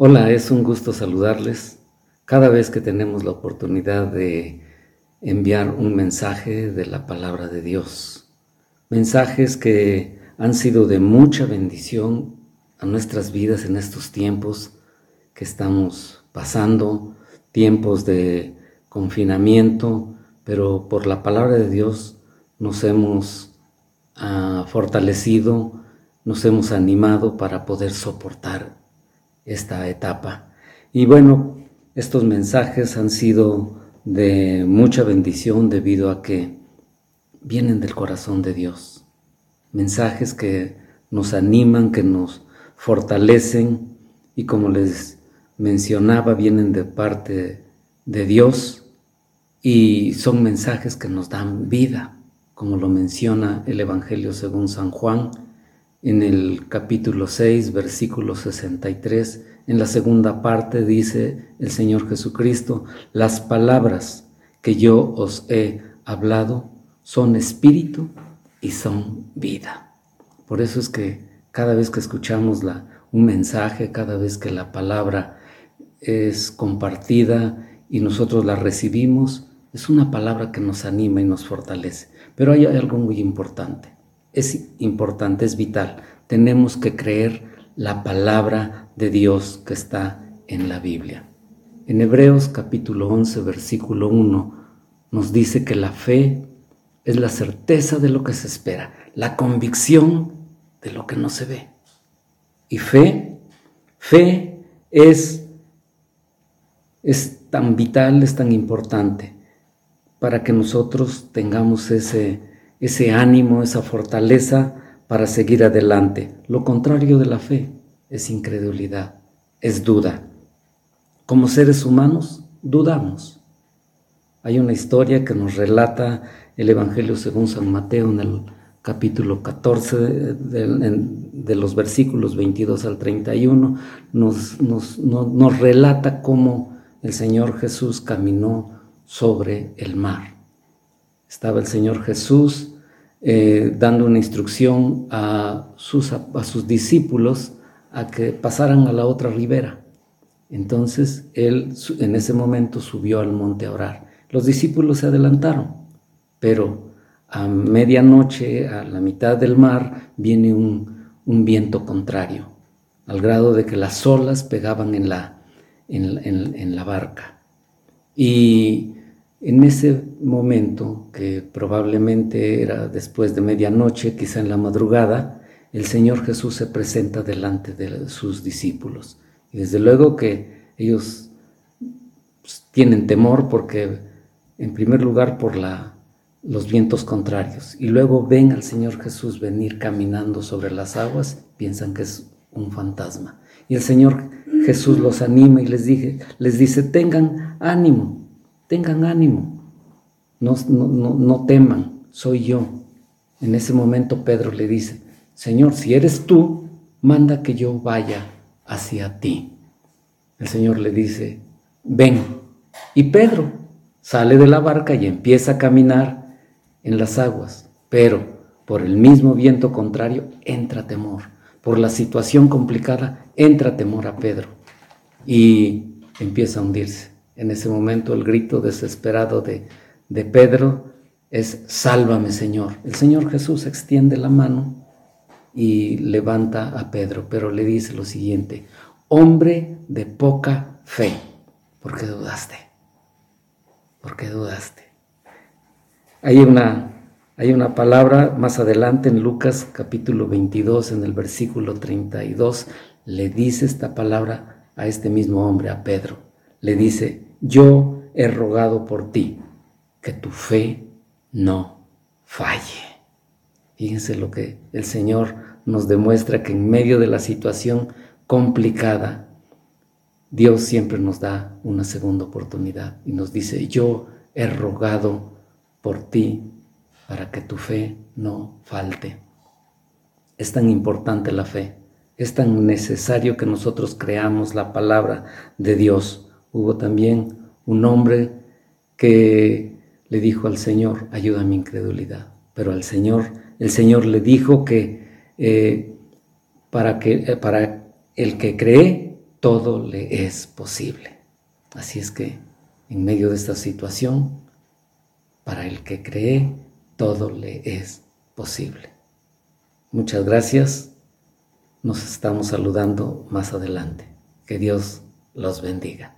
Hola, es un gusto saludarles cada vez que tenemos la oportunidad de enviar un mensaje de la palabra de Dios. Mensajes que han sido de mucha bendición a nuestras vidas en estos tiempos que estamos pasando, tiempos de confinamiento, pero por la palabra de Dios nos hemos ah, fortalecido, nos hemos animado para poder soportar esta etapa. Y bueno, estos mensajes han sido de mucha bendición debido a que vienen del corazón de Dios. Mensajes que nos animan, que nos fortalecen y como les mencionaba, vienen de parte de Dios y son mensajes que nos dan vida, como lo menciona el Evangelio según San Juan en el capítulo 6, versículo 63, en la segunda parte dice el Señor Jesucristo, las palabras que yo os he hablado son espíritu y son vida. Por eso es que cada vez que escuchamos un mensaje, cada vez que la palabra es compartida y nosotros la recibimos, es una palabra que nos anima y nos fortalece. Pero hay algo muy importante es importante, es vital. Tenemos que creer la palabra de Dios que está en la Biblia. En Hebreos capítulo 11, versículo 1, nos dice que la fe es la certeza de lo que se espera, la convicción de lo que no se ve. Y fe, fe es, es tan vital, es tan importante para que nosotros tengamos ese ese ánimo, esa fortaleza para seguir adelante. Lo contrario de la fe es incredulidad, es duda. Como seres humanos, dudamos. Hay una historia que nos relata el Evangelio según San Mateo en el capítulo 14 de, los versículos 22 al 31, nos, nos, nos relata cómo el Señor Jesús caminó sobre el mar. Estaba el Señor Jesús eh, dando una instrucción a sus, a sus discípulos a que pasaran a la otra ribera. Entonces él en ese momento subió al monte a orar. Los discípulos se adelantaron, pero a medianoche, a la mitad del mar, viene un, un viento contrario, al grado de que las olas pegaban en la, en, la barca. Y en ese momento, que probablemente era después de medianoche, quizá en la madrugada, el Señor Jesús se presenta delante de sus discípulos. Y desde luego que ellos pues, tienen temor porque, en primer lugar, por los vientos contrarios. Y luego ven al Señor Jesús venir caminando sobre las aguas, piensan que es un fantasma. Y el Señor Jesús los anima y les, dije, les dice, tengan ánimo, tengan ánimo, no, no, teman, soy yo. En ese momento Pedro le dice, Señor, si eres tú, manda que yo vaya hacia ti. El Señor le dice, ven. Y Pedro sale de la barca y empieza a caminar en las aguas, pero por el mismo viento contrario entra temor. Por la situación complicada entra temor a Pedro y empieza a hundirse. En ese momento el grito desesperado de, de Pedro es, sálvame Señor. El Señor Jesús extiende la mano y levanta a Pedro, pero le dice lo siguiente, hombre de poca fe, ¿por qué dudaste? ¿Por qué dudaste? Hay una, hay una palabra más adelante en Lucas capítulo 22, en el versículo 32, le dice esta palabra a este mismo hombre, a Pedro. Le dice, yo he rogado por ti, que tu fe no falle. Fíjense lo que el Señor nos demuestra que en medio de la situación complicada, Dios siempre nos da una segunda oportunidad y nos dice, yo he rogado por ti para que tu fe no falte. Es tan importante la fe, es tan necesario que nosotros creamos la palabra de Dios hubo también un hombre que le dijo al Señor, ayuda a mi incredulidad. Pero al Señor, el Señor le dijo que, eh, para, que eh, para el que cree, todo le es posible. Así es que en medio de esta situación, para el que cree, todo le es posible. Muchas gracias. Nos estamos saludando más adelante. Que Dios los bendiga.